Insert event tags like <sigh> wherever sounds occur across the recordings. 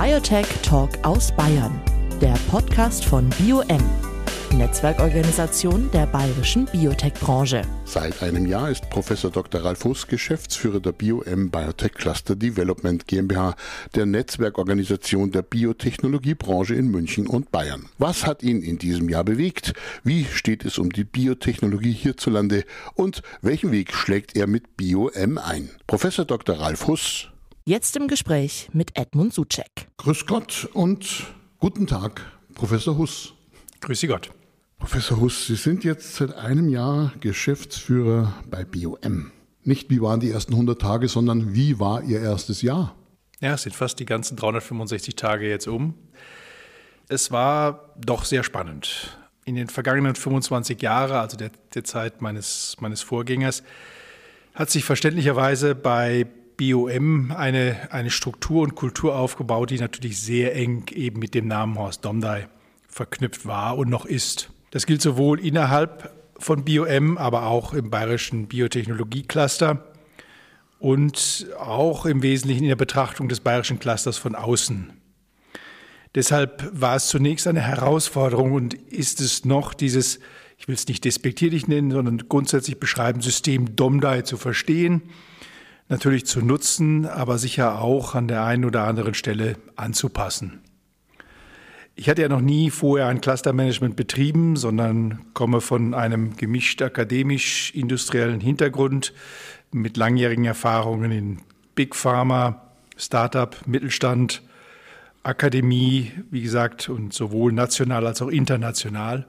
Biotech Talk aus Bayern, der Podcast von BioM, Netzwerkorganisation der bayerischen Biotech-Branche. Seit einem Jahr ist Professor Dr. Ralf Huss Geschäftsführer der BioM Biotech Cluster Development GmbH, der Netzwerkorganisation der Biotechnologiebranche in München und Bayern. Was hat ihn in diesem Jahr bewegt? Wie steht es um die Biotechnologie hierzulande? Und welchen Weg schlägt er mit BioM ein? Professor Dr. Ralf Huss Jetzt im Gespräch mit Edmund Suchek. Grüß Gott und guten Tag, Professor Huss. Grüß Sie Gott. Professor Huss, Sie sind jetzt seit einem Jahr Geschäftsführer bei BioM. Nicht wie waren die ersten 100 Tage, sondern wie war Ihr erstes Jahr? Ja, es sind fast die ganzen 365 Tage jetzt um. Es war doch sehr spannend. In den vergangenen 25 Jahren, also der, der Zeit meines, meines Vorgängers, hat sich verständlicherweise bei BOM eine, eine Struktur und Kultur aufgebaut, die natürlich sehr eng eben mit dem Namen Horst Domdai verknüpft war und noch ist. Das gilt sowohl innerhalb von BOM, aber auch im bayerischen Biotechnologie-Cluster und auch im Wesentlichen in der Betrachtung des bayerischen Clusters von außen. Deshalb war es zunächst eine Herausforderung und ist es noch dieses, ich will es nicht despektierlich nennen, sondern grundsätzlich beschreiben, System Domdai zu verstehen natürlich zu nutzen, aber sicher auch an der einen oder anderen Stelle anzupassen. Ich hatte ja noch nie vorher ein Clustermanagement betrieben, sondern komme von einem gemischt akademisch-industriellen Hintergrund mit langjährigen Erfahrungen in Big Pharma, Startup, Mittelstand, Akademie, wie gesagt, und sowohl national als auch international.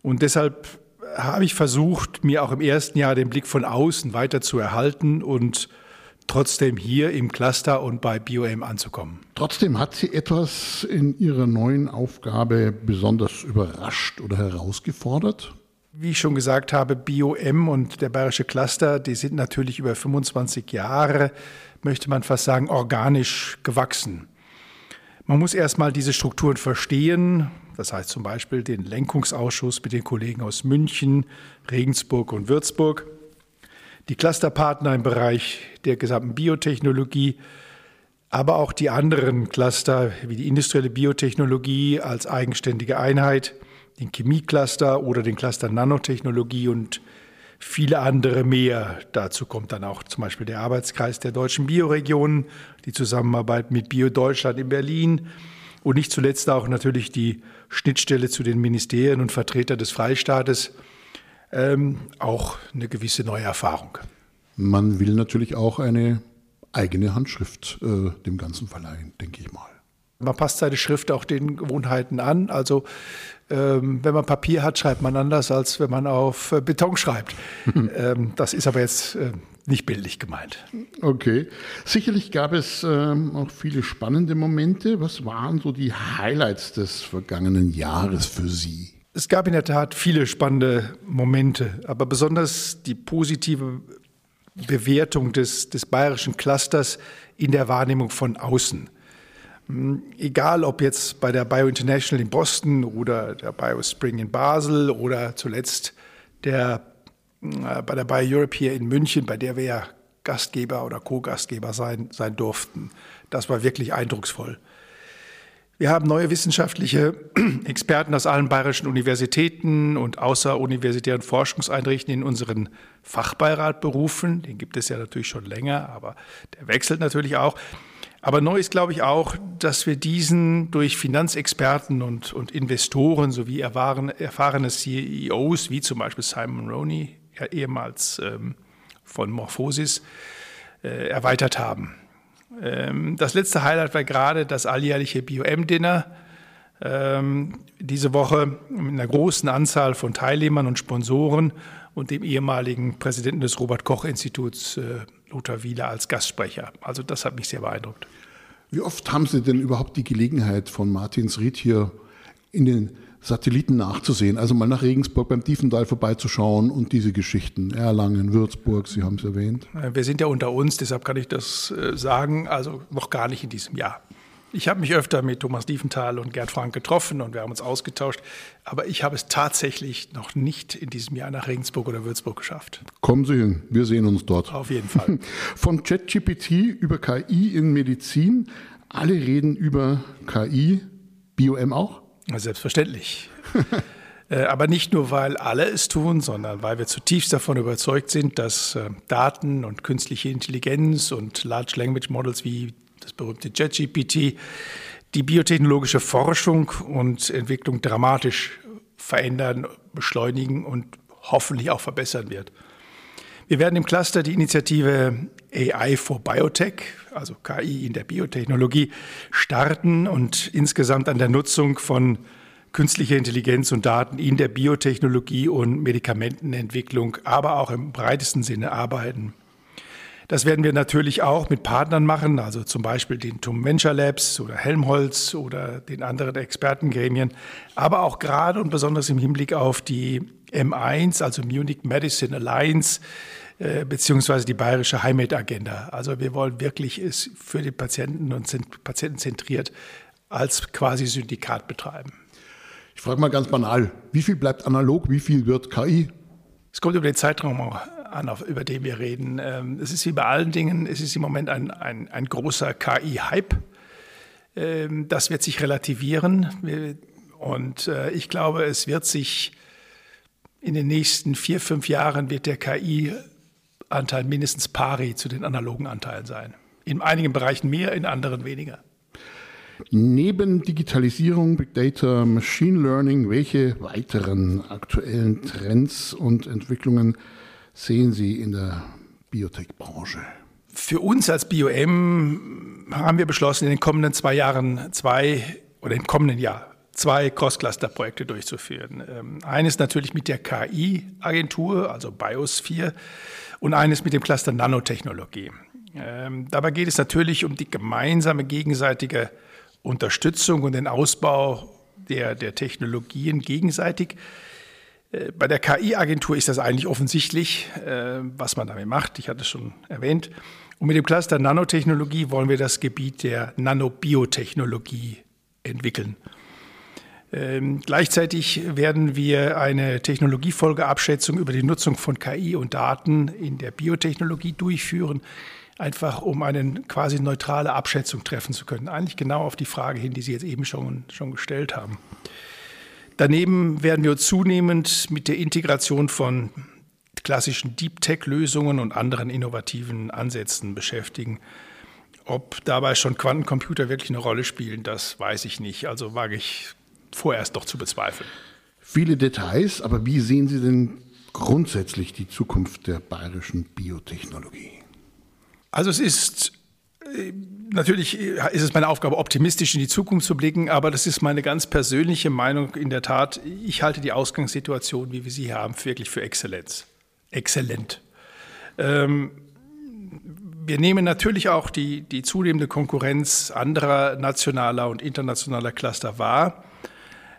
Und deshalb habe ich versucht, mir auch im ersten Jahr den Blick von außen weiter zu erhalten und trotzdem hier im Cluster und bei BioM anzukommen. Trotzdem hat Sie etwas in Ihrer neuen Aufgabe besonders überrascht oder herausgefordert? Wie ich schon gesagt habe, BioM und der Bayerische Cluster, die sind natürlich über 25 Jahre, möchte man fast sagen, organisch gewachsen. Man muss erstmal diese Strukturen verstehen, das heißt zum Beispiel den Lenkungsausschuss mit den Kollegen aus München, Regensburg und Würzburg, die Clusterpartner im Bereich der gesamten Biotechnologie, aber auch die anderen Cluster wie die industrielle Biotechnologie als eigenständige Einheit, den Chemiecluster oder den Cluster Nanotechnologie und viele andere mehr. Dazu kommt dann auch zum Beispiel der Arbeitskreis der deutschen Bioregionen, die Zusammenarbeit mit Bio Deutschland in Berlin und nicht zuletzt auch natürlich die Schnittstelle zu den Ministerien und Vertreter des Freistaates. Ähm, auch eine gewisse neue Erfahrung. Man will natürlich auch eine eigene Handschrift äh, dem Ganzen verleihen, denke ich mal. Man passt seine Schrift auch den Gewohnheiten an. Also ähm, wenn man Papier hat, schreibt man anders, als wenn man auf äh, Beton schreibt. <laughs> ähm, das ist aber jetzt äh, nicht bildlich gemeint. Okay. Sicherlich gab es ähm, auch viele spannende Momente. Was waren so die Highlights des vergangenen Jahres für Sie? Es gab in der Tat viele spannende Momente, aber besonders die positive Bewertung des, des bayerischen Clusters in der Wahrnehmung von außen. Hm, egal ob jetzt bei der Bio International in Boston oder der Bio Spring in Basel oder zuletzt der, bei der Bio Europe hier in München, bei der wir ja Gastgeber oder Co-Gastgeber sein, sein durften. Das war wirklich eindrucksvoll. Wir haben neue wissenschaftliche <clears throat> Experten aus allen bayerischen Universitäten und außeruniversitären Forschungseinrichtungen in unseren Fachbeirat berufen. Den gibt es ja natürlich schon länger, aber der wechselt natürlich auch. Aber neu ist, glaube ich, auch, dass wir diesen durch Finanzexperten und, und Investoren sowie erfahrene, erfahrene CEOs, wie zum Beispiel Simon Roney, ehemals ähm, von Morphosis, äh, erweitert haben. Ähm, das letzte Highlight war gerade das alljährliche BioM-Dinner. Ähm, diese Woche mit einer großen Anzahl von Teilnehmern und Sponsoren und dem ehemaligen Präsidenten des Robert-Koch-Instituts, äh, Lothar Wieler, als Gastsprecher. Also das hat mich sehr beeindruckt. Wie oft haben Sie denn überhaupt die Gelegenheit, von Martinsried hier in den Satelliten nachzusehen? Also mal nach Regensburg beim Tiefental vorbeizuschauen und diese Geschichten. Erlangen, Würzburg, Sie haben es erwähnt. Wir sind ja unter uns, deshalb kann ich das äh, sagen. Also noch gar nicht in diesem Jahr. Ich habe mich öfter mit Thomas Diefenthal und Gerd Frank getroffen und wir haben uns ausgetauscht. Aber ich habe es tatsächlich noch nicht in diesem Jahr nach Regensburg oder Würzburg geschafft. Kommen Sie hin, wir sehen uns dort. Auf jeden Fall. <laughs> Von ChatGPT über KI in Medizin. Alle reden über KI, BioM auch? Selbstverständlich. <laughs> Äh, aber nicht nur, weil alle es tun, sondern weil wir zutiefst davon überzeugt sind, dass äh, Daten und künstliche Intelligenz und Large Language Models wie das berühmte JetGPT die biotechnologische Forschung und Entwicklung dramatisch verändern, beschleunigen und hoffentlich auch verbessern wird. Wir werden im Cluster die Initiative AI for Biotech, also KI in der Biotechnologie, starten und insgesamt an der Nutzung von künstlicher Intelligenz und Daten in der Biotechnologie und Medikamentenentwicklung, aber auch im breitesten Sinne arbeiten. Das werden wir natürlich auch mit Partnern machen, also zum Beispiel den TUM Venture Labs oder Helmholtz oder den anderen Expertengremien, aber auch gerade und besonders im Hinblick auf die M1, also Munich Medicine Alliance, äh, beziehungsweise die bayerische Heimatagenda. Also wir wollen wirklich es für die Patienten und sind patientenzentriert als quasi Syndikat betreiben. Ich frage mal ganz banal, wie viel bleibt analog, wie viel wird KI? Es kommt über den Zeitraum an, über den wir reden. Ähm, es ist wie bei allen Dingen, es ist im Moment ein, ein, ein großer KI-Hype. Ähm, das wird sich relativieren. Und äh, ich glaube, es wird sich in den nächsten vier, fünf Jahren wird der KI-Anteil mindestens pari zu den analogen Anteilen sein. In einigen Bereichen mehr, in anderen weniger. Neben Digitalisierung, Big Data, Machine Learning, welche weiteren aktuellen Trends und Entwicklungen sehen Sie in der Biotech-Branche? Für uns als BioM haben wir beschlossen, in den kommenden zwei Jahren zwei oder im kommenden Jahr zwei Cross-Cluster-Projekte durchzuführen. Ähm, eines natürlich mit der KI-Agentur, also Biosphere, und eines mit dem Cluster Nanotechnologie. Ähm, dabei geht es natürlich um die gemeinsame gegenseitige Unterstützung und den Ausbau der, der Technologien gegenseitig. Äh, bei der KI-Agentur ist das eigentlich offensichtlich, äh, was man damit macht. Ich hatte es schon erwähnt. Und mit dem Cluster Nanotechnologie wollen wir das Gebiet der Nanobiotechnologie entwickeln. Ähm, gleichzeitig werden wir eine Technologiefolgeabschätzung über die Nutzung von KI und Daten in der Biotechnologie durchführen einfach um eine quasi neutrale Abschätzung treffen zu können. Eigentlich genau auf die Frage hin, die Sie jetzt eben schon, schon gestellt haben. Daneben werden wir uns zunehmend mit der Integration von klassischen Deep Tech-Lösungen und anderen innovativen Ansätzen beschäftigen. Ob dabei schon Quantencomputer wirklich eine Rolle spielen, das weiß ich nicht. Also wage ich vorerst doch zu bezweifeln. Viele Details, aber wie sehen Sie denn grundsätzlich die Zukunft der bayerischen Biotechnologie? Also es ist Natürlich ist es meine Aufgabe, optimistisch in die Zukunft zu blicken, aber das ist meine ganz persönliche Meinung in der Tat. Ich halte die Ausgangssituation, wie wir sie haben, wirklich für Exzellenz. Exzellent. Ähm, wir nehmen natürlich auch die, die zunehmende Konkurrenz anderer nationaler und internationaler Cluster wahr.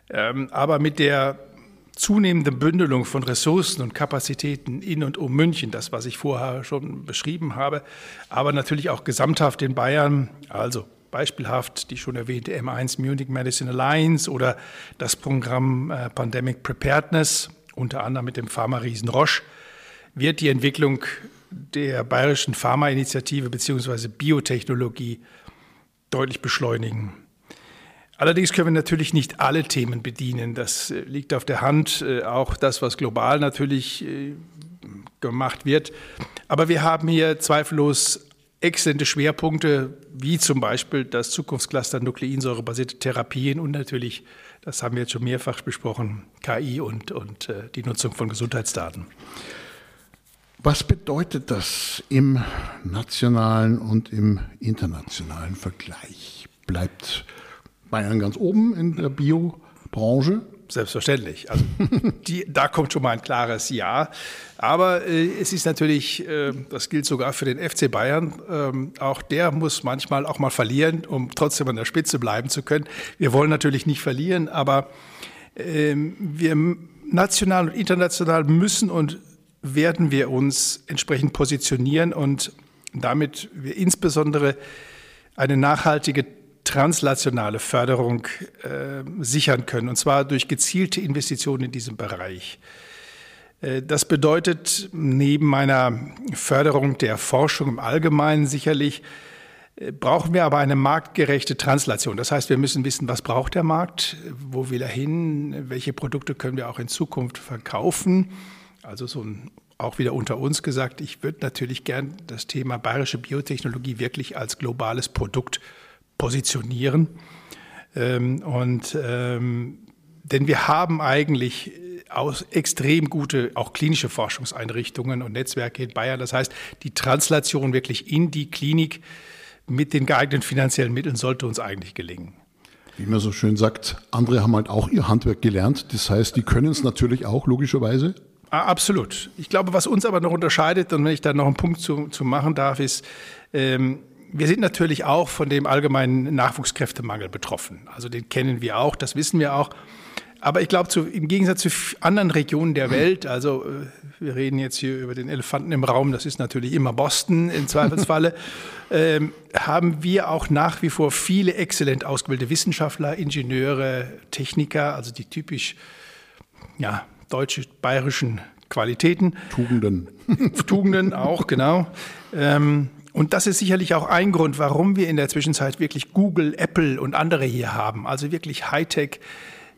Ähm, aber mit der zunehmende Bündelung von Ressourcen und Kapazitäten in und um München, das, was ich vorher schon beschrieben habe, aber natürlich auch gesamthaft in Bayern, also beispielhaft die schon erwähnte M1 Munich Medicine Alliance oder das Programm äh, Pandemic Preparedness, unter anderem mit dem Pharma-Riesen Roche, wird die Entwicklung der bayerischen Pharmainitiative bzw. Biotechnologie deutlich beschleunigen. Allerdings können wir natürlich nicht alle Themen bedienen. Das äh, liegt auf der Hand, äh, auch das, was global natürlich äh, gemacht wird. Aber wir haben hier zweifellos exzellente Schwerpunkte, wie zum Beispiel das Zukunftscluster nukleinsäurebasierte Therapien und natürlich, das haben wir jetzt schon mehrfach besprochen, KI und, und die Nutzung von Gesundheitsdaten. Was bedeutet das im nationalen und im internationalen Vergleich? Bleibt Bayern ganz oben in der Biobranche. Selbstverständlich. Also <laughs> die, da kommt schon mal ein klares Ja. Aber äh, es ist natürlich, äh, das gilt sogar für den FC Bayern, äh, auch der muss manchmal auch mal verlieren, um trotzdem an der Spitze bleiben zu können. Wir wollen natürlich nicht verlieren, aber ähm, wir national und international müssen und werden wir uns entsprechend positionieren und damit wir insbesondere eine nachhaltige translationale Förderung äh, sichern können, und zwar durch gezielte Investitionen in diesem Bereich. Äh, das bedeutet neben meiner Förderung der Forschung im Allgemeinen sicherlich äh, brauchen wir aber eine marktgerechte Translation. Das heißt, wir müssen wissen, was braucht der Markt, wo will er hin, welche Produkte können wir auch in Zukunft verkaufen. Also so ein, auch wieder unter uns gesagt, ich würde natürlich gern das Thema bayerische Biotechnologie wirklich als globales Produkt positionieren. Ähm, und ähm, denn wir haben eigentlich aus extrem gute, auch klinische Forschungseinrichtungen und Netzwerke in Bayern. Das heißt, die Translation wirklich in die Klinik mit den geeigneten finanziellen Mitteln sollte uns eigentlich gelingen. Wie man so schön sagt, andere haben halt auch ihr Handwerk gelernt. Das heißt, die können es natürlich auch, logischerweise. Ah, absolut. Ich glaube, was uns aber noch unterscheidet, und wenn ich da noch einen Punkt zu, zu machen darf, ist, ähm, wir sind natürlich auch von dem allgemeinen Nachwuchskräftemangel betroffen. Also den kennen wir auch, das wissen wir auch. Aber ich glaube, im Gegensatz zu anderen Regionen der Welt, also äh, wir reden jetzt hier über den Elefanten im Raum, das ist natürlich immer Boston im Zweifelsfalle, <laughs> ähm, haben wir auch nach wie vor viele exzellent ausgebildete Wissenschaftler, Ingenieure, Techniker, also die typisch ja, deutsche, bayerischen Qualitäten. Tugenden. <laughs> Tugenden auch, genau. Ähm, und das ist sicherlich auch ein Grund, warum wir in der Zwischenzeit wirklich Google, Apple und andere hier haben. Also wirklich Hightech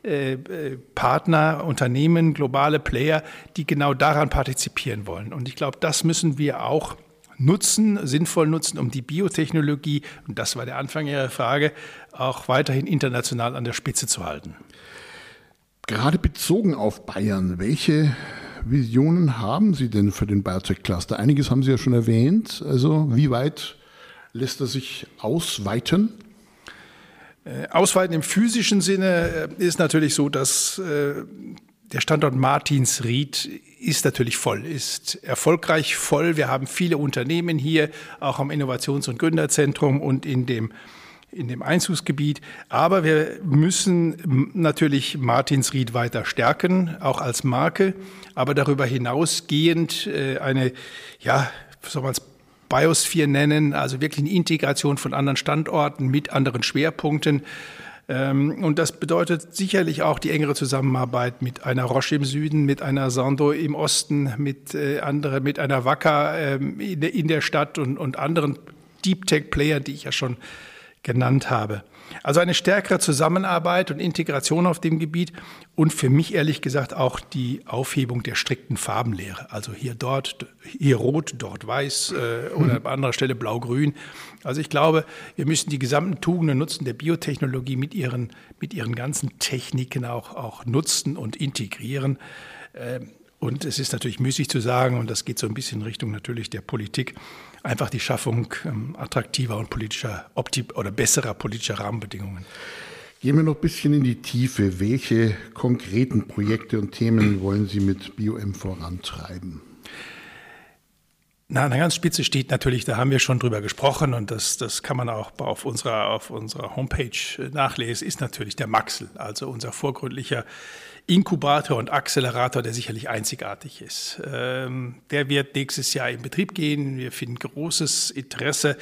äh, äh, Partner, Unternehmen, globale Player, die genau daran partizipieren wollen. Und ich glaube, das müssen wir auch nutzen, sinnvoll nutzen, um die Biotechnologie, und das war der Anfang Ihrer Frage, auch weiterhin international an der Spitze zu halten. Gerade bezogen auf Bayern, welche Visionen haben Sie denn für den Biotech-Cluster? Einiges haben Sie ja schon erwähnt. Also wie weit lässt er sich ausweiten? Äh, ausweiten im physischen Sinne äh, ist natürlich so, dass äh, der Standort Martinsried ist natürlich voll, ist erfolgreich voll. Wir haben viele Unternehmen hier, auch am Innovations- und Gründerzentrum und in dem in dem Einzugsgebiet. Aber wir müssen natürlich Martinsried weiter stärken, auch als Marke. Aber darüber hinausgehend eine, ja, soll man es Biosphere nennen, also wirklich eine Integration von anderen Standorten mit anderen Schwerpunkten. Ähm, und das bedeutet sicherlich auch die engere Zusammenarbeit mit einer Roche im Süden, mit einer Sando im Osten, mit äh, anderen, mit einer Wacker ähm, in der Stadt und, und anderen Deep Tech Playern, die ich ja schon genannt habe. Also eine stärkere Zusammenarbeit und Integration auf dem Gebiet und für mich ehrlich gesagt auch die Aufhebung der strikten Farbenlehre. Also hier dort, hier rot, dort weiß äh, oder an anderer Stelle blau-grün. Also ich glaube, wir müssen die gesamten Tugenden nutzen der Biotechnologie mit ihren, mit ihren ganzen Techniken auch, auch nutzen und integrieren. Ähm, und es ist natürlich müßig zu sagen, und das geht so ein bisschen in Richtung natürlich der Politik, einfach die Schaffung ähm, attraktiver und politischer oder besserer politischer Rahmenbedingungen. Gehen wir noch ein bisschen in die Tiefe. Welche konkreten Projekte und Themen <clears throat> wollen Sie mit BioM vorantreiben? Na, an der ganz Spitze steht natürlich, da haben wir schon drüber gesprochen und das, das kann man auch auf unserer, auf unserer Homepage nachlesen, ist natürlich der Maxel, also unser vorgründlicher Inkubator und Accelerator, der sicherlich einzigartig ist. Ähm, der wird nächstes Jahr in Betrieb gehen. Wir finden großes Interesse,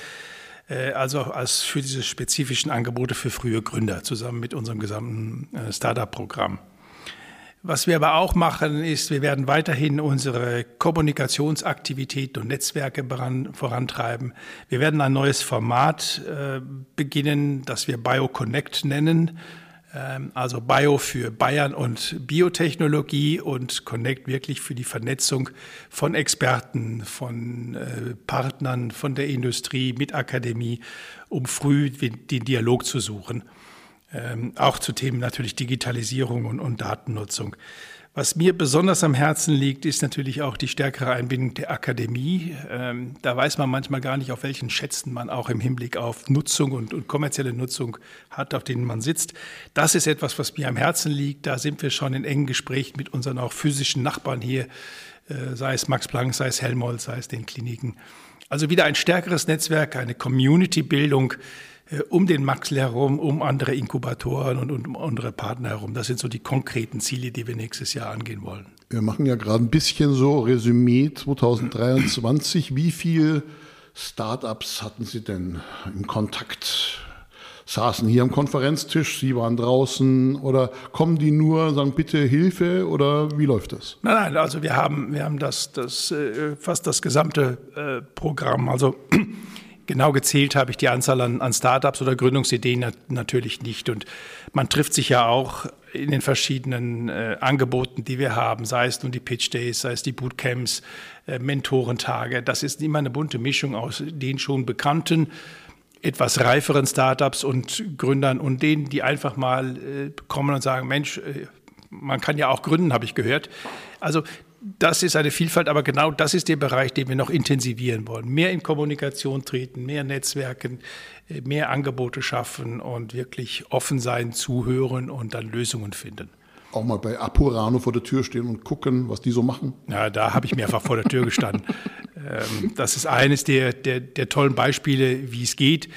äh, also als für diese spezifischen Angebote für frühe Gründer, zusammen mit unserem gesamten äh, Startup-Programm. Was wir aber auch machen, ist, wir werden weiterhin unsere Kommunikationsaktivitäten und Netzwerke vorantreiben. Wir werden ein neues Format äh, beginnen, das wir BioConnect nennen also Bio für Bayern und Biotechnologie und Connect wirklich für die Vernetzung von Experten, von äh, Partnern, von der Industrie mit Akademie, um früh den Dialog zu suchen. Ähm, auch zu Themen natürlich Digitalisierung und Datennutzung. Was mir besonders am Herzen liegt, ist natürlich auch die stärkere Einbindung der Akademie. Ähm, da weiß man manchmal gar nicht, auf welchen Schätzen man auch im Hinblick auf Nutzung und, und, kommerzielle Nutzung hat, auf denen man sitzt. Das ist etwas, was mir am Herzen liegt. Da sind wir schon in engen Gesprächen mit unseren auch physischen Nachbarn hier, äh, sei es Max Planck, sei es Helmholtz, sei es den Kliniken. Also wieder ein stärkeres Netzwerk, eine Community-Bildung, um den Maxl herum, um andere Inkubatoren und, um andere Partner herum. Das sind so die konkreten Ziele, die wir nächstes Jahr angehen wollen. Wir machen ja gerade ein bisschen so Resümee 2023. Wie viele Startups hatten Sie denn im Kontakt? Saßen hier am Konferenztisch, Sie waren draußen oder kommen die nur, sagen bitte Hilfe oder wie läuft das? Nein, nein, also wir haben, wir haben das, das äh, fast das gesamte äh, Programm. Also genau gezählt habe ich die Anzahl an, an Startups oder Gründungsideen nat natürlich nicht. Und man trifft sich ja auch in den verschiedenen äh, Angeboten, die wir haben, sei es nun die Pitch Days, sei es die Bootcamps, äh, Mentorentage. Das ist immer eine bunte Mischung aus den schon bekannten, etwas reiferen Startups und Gründern und denen, die einfach mal äh, kommen und sagen, Mensch, äh, man kann ja auch gründen, habe ich gehört. Also das ist eine Vielfalt, aber genau das ist der Bereich, den wir noch intensivieren wollen. Mehr in Kommunikation treten, mehr Netzwerken, äh, mehr Angebote schaffen und wirklich offen sein, zuhören und dann Lösungen finden. Auch mal bei Apurano vor der Tür stehen und gucken, was die so machen? Ja, da habe ich mehrfach vor der Tür gestanden. <laughs> Ähm, das ist eines der, der, der tollen Beispiele, wie es geht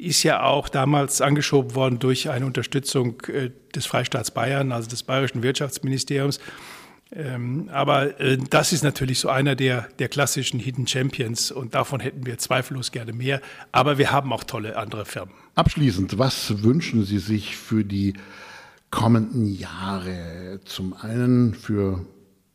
ist ja auch damals angeschoben worden durch eine Unterstützung äh, des Freistaats Bayern, also des bayerischen Wirtschaftsministeriums. Ähm, aber äh, das ist natürlich so einer der, der klassischen Hidden Champions und davon hätten wir zweifellos gerne mehr. Aber wir haben auch tolle andere Firmen. Abschließend, was wünschen Sie sich für die kommenden Jahre? Zum einen für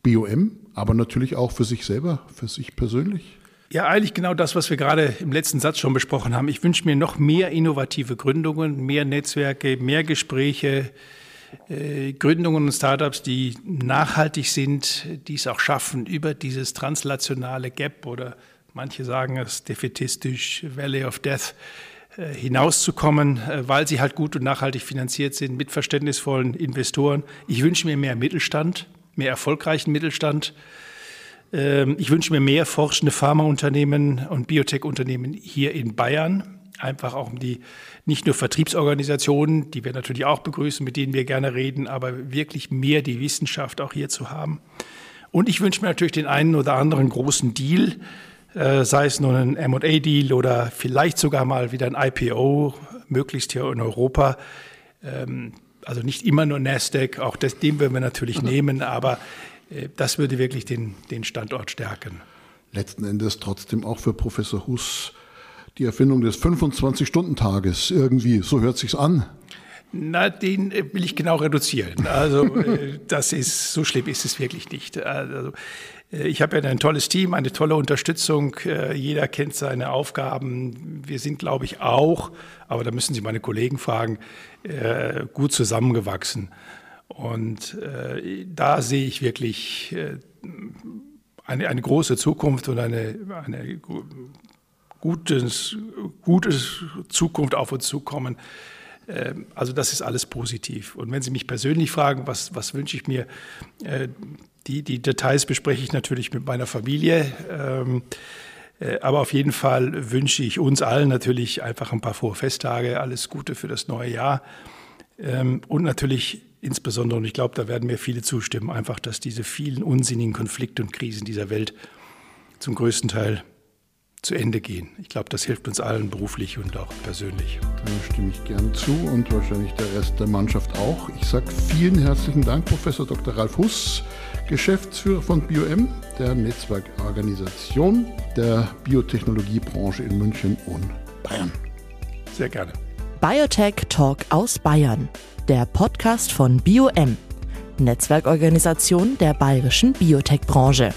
BOM, aber natürlich auch für sich selber, für sich persönlich? Ja, eigentlich genau das, was wir gerade im letzten Satz schon besprochen haben. Ich wünsche mir noch mehr innovative Gründungen, mehr Netzwerke, mehr Gespräche, Gründungen und Startups, die nachhaltig sind, die es auch schaffen, über dieses translationale Gap oder manche sagen es defetistisch Valley of Death äh, hinauszukommen, äh, weil sie halt gut und nachhaltig finanziert sind mit verständnisvollen Investoren. Ich wünsche mir mehr Mittelstand, mehr erfolgreichen Mittelstand. Ähm, ich wünsche mir mehr forschende Pharmaunternehmen und Biotech-Unternehmen hier in Bayern einfach auch um die nicht nur Vertriebsorganisationen, die wir natürlich auch begrüßen, mit denen wir gerne reden, aber wirklich mehr die Wissenschaft auch hier zu haben. Und ich wünsche mir natürlich den einen oder anderen großen Deal, äh, sei es nun ein MA-Deal oder vielleicht sogar mal wieder ein IPO, möglichst hier in Europa. Ähm, also nicht immer nur Nasdaq, auch das, den würden wir natürlich mhm. nehmen, aber äh, das würde wirklich den, den Standort stärken. Letzten Endes trotzdem auch für Professor Huss die Erfindung des 25-Stunden-Tages irgendwie. So hört sich's an. Na, den äh, will ich genau reduzieren. Also äh, <laughs> das ist so schlimm ist es wirklich nicht. Also äh, ich habe ja ein tolles Team, eine tolle Unterstützung. Jeder kennt seine Aufgaben. Wir sind, glaube ich, auch, aber da müssen Sie meine Kollegen fragen, gut zusammengewachsen. Und da sehe ich wirklich eine, eine große Zukunft und eine, eine gutes, gutes Zukunft auf uns zukommen. Ähm, also das ist alles positiv. Und wenn Sie mich persönlich fragen, was, was wünsche ich mir, äh, die, die Details bespreche ich natürlich mit meiner Familie. Ähm, äh, aber auf jeden Fall wünsche ich uns allen natürlich einfach ein paar frohe Festtage, alles Gute für das neue Jahr. Ähm, und natürlich insbesondere, und ich glaube, da werden mir viele zustimmen, einfach, dass diese vielen unsinnigen Konflikte und Krisen dieser Welt zum größten Teil zu Ende gehen. Ich glaube, das hilft uns allen beruflich und auch persönlich. Da stimme ich gern zu und wahrscheinlich der Rest der Mannschaft auch. Ich sage vielen herzlichen Dank, Professor Dr. Ralf Huss, Geschäftsführer von BioM, der Netzwerkorganisation der Biotechnologiebranche in München und Bayern. Sehr gerne. Biotech Talk aus Bayern, der Podcast von BioM, Netzwerkorganisation der bayerischen Biotech-Branche.